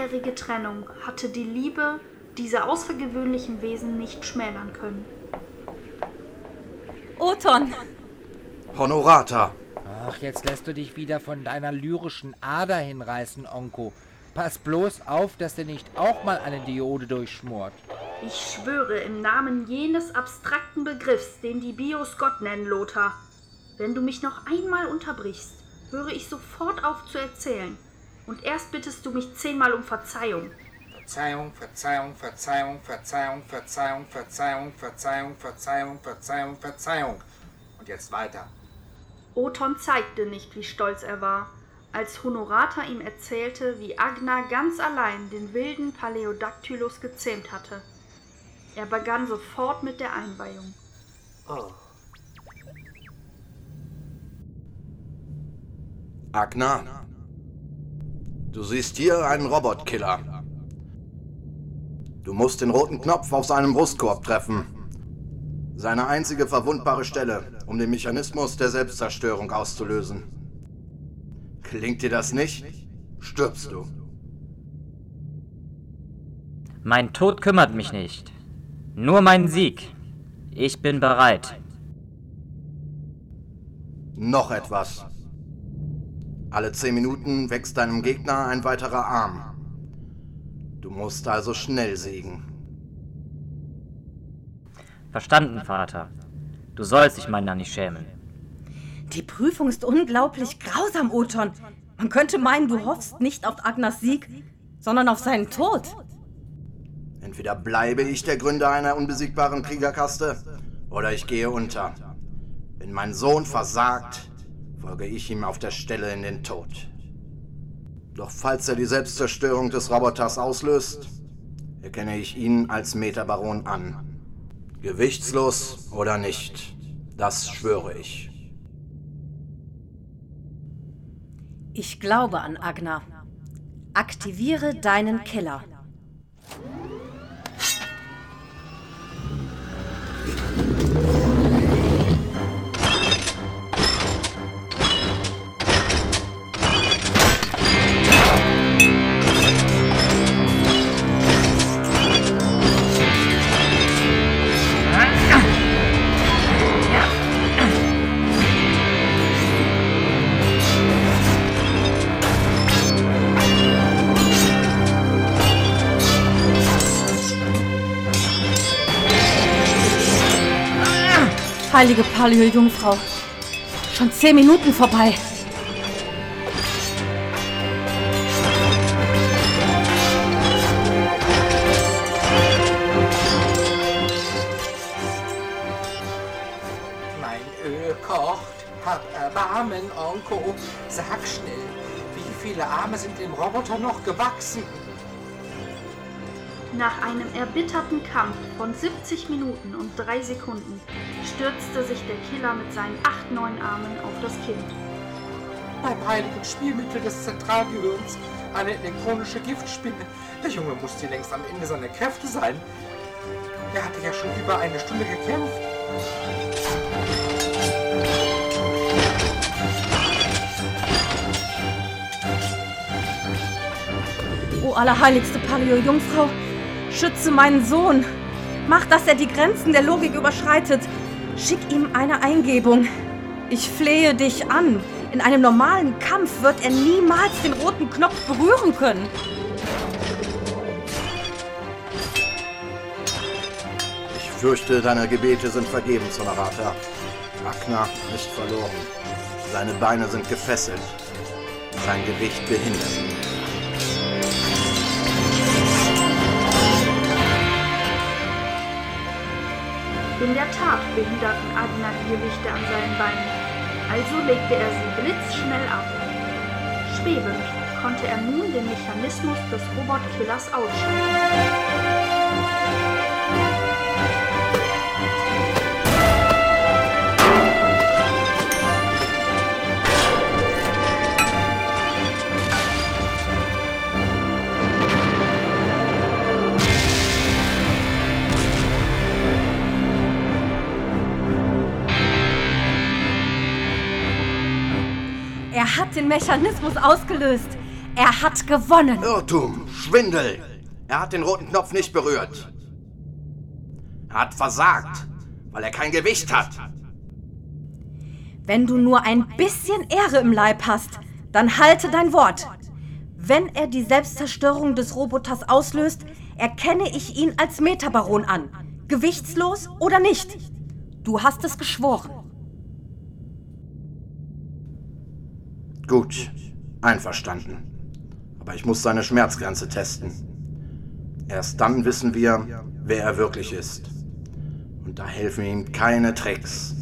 langjährige Trennung hatte die Liebe dieser außergewöhnlichen Wesen nicht schmälern können. Oton! Honorata! Ach, jetzt lässt du dich wieder von deiner lyrischen Ader hinreißen, Onko. Pass bloß auf, dass dir nicht auch mal eine Diode durchschmort. Ich schwöre im Namen jenes abstrakten Begriffs, den die Bios Gott nennen, Lothar. Wenn du mich noch einmal unterbrichst, höre ich sofort auf zu erzählen. Und erst bittest du mich zehnmal um Verzeihung. Verzeihung, Verzeihung, Verzeihung, Verzeihung, Verzeihung, Verzeihung, Verzeihung, Verzeihung, Verzeihung, Verzeihung. Und jetzt weiter. Oton zeigte nicht, wie stolz er war, als Honorata ihm erzählte, wie Agna ganz allein den wilden Paleodactylus gezähmt hatte. Er begann sofort mit der Einweihung. Oh. Agna, du siehst hier einen Robotkiller. Du musst den roten Knopf auf seinem Brustkorb treffen. Seine einzige verwundbare Stelle, um den Mechanismus der Selbstzerstörung auszulösen. Klingt dir das nicht? Stirbst du. Mein Tod kümmert mich nicht. Nur mein Sieg. Ich bin bereit. Noch etwas. Alle zehn Minuten wächst deinem Gegner ein weiterer Arm. Du musst also schnell siegen. Verstanden, Vater. Du sollst dich meiner nicht schämen. Die Prüfung ist unglaublich grausam, Oton. Man könnte meinen, du hoffst nicht auf Agnas Sieg, sondern auf seinen Tod. Entweder bleibe ich der Gründer einer unbesiegbaren Kriegerkaste, oder ich gehe unter. Wenn mein Sohn versagt, folge ich ihm auf der Stelle in den Tod. Doch falls er die Selbstzerstörung des Roboters auslöst, erkenne ich ihn als Metabaron an. Gewichtslos oder nicht, das schwöre ich. Ich glaube an Agna. Aktiviere deinen Killer. Heilige Paleo-Jungfrau. Schon zehn Minuten vorbei. Mein Öl kocht. Hab Erbarmen, Onko. Sag schnell, wie viele Arme sind dem Roboter noch gewachsen? Nach einem erbitterten Kampf von 70 Minuten und 3 Sekunden stürzte sich der Killer mit seinen acht neuen Armen auf das Kind. Beim heiligen Spielmittel des Zentralgehirns, eine elektronische Giftspinne. Der Junge musste längst am Ende seiner Kräfte sein. Er hatte ja schon über eine Stunde gekämpft. O allerheiligste Paleo-Jungfrau, schütze meinen Sohn. Mach, dass er die Grenzen der Logik überschreitet. Schick ihm eine Eingebung. Ich flehe dich an. In einem normalen Kampf wird er niemals den roten Knopf berühren können. Ich fürchte, deine Gebete sind vergebens, Honorata. Agna ist verloren. Seine Beine sind gefesselt. Sein Gewicht behindert. In der Tat behinderten die Gewichte an seinen Beinen, also legte er sie blitzschnell ab. Schwebend konnte er nun den Mechanismus des Robotkillers ausschalten. Er hat den Mechanismus ausgelöst. Er hat gewonnen. Irrtum, Schwindel. Er hat den roten Knopf nicht berührt. Er hat versagt, weil er kein Gewicht hat. Wenn du nur ein bisschen Ehre im Leib hast, dann halte dein Wort. Wenn er die Selbstzerstörung des Roboters auslöst, erkenne ich ihn als Metabaron an. Gewichtslos oder nicht. Du hast es geschworen. Gut, einverstanden. Aber ich muss seine Schmerzgrenze testen. Erst dann wissen wir, wer er wirklich ist. Und da helfen ihm keine Tricks.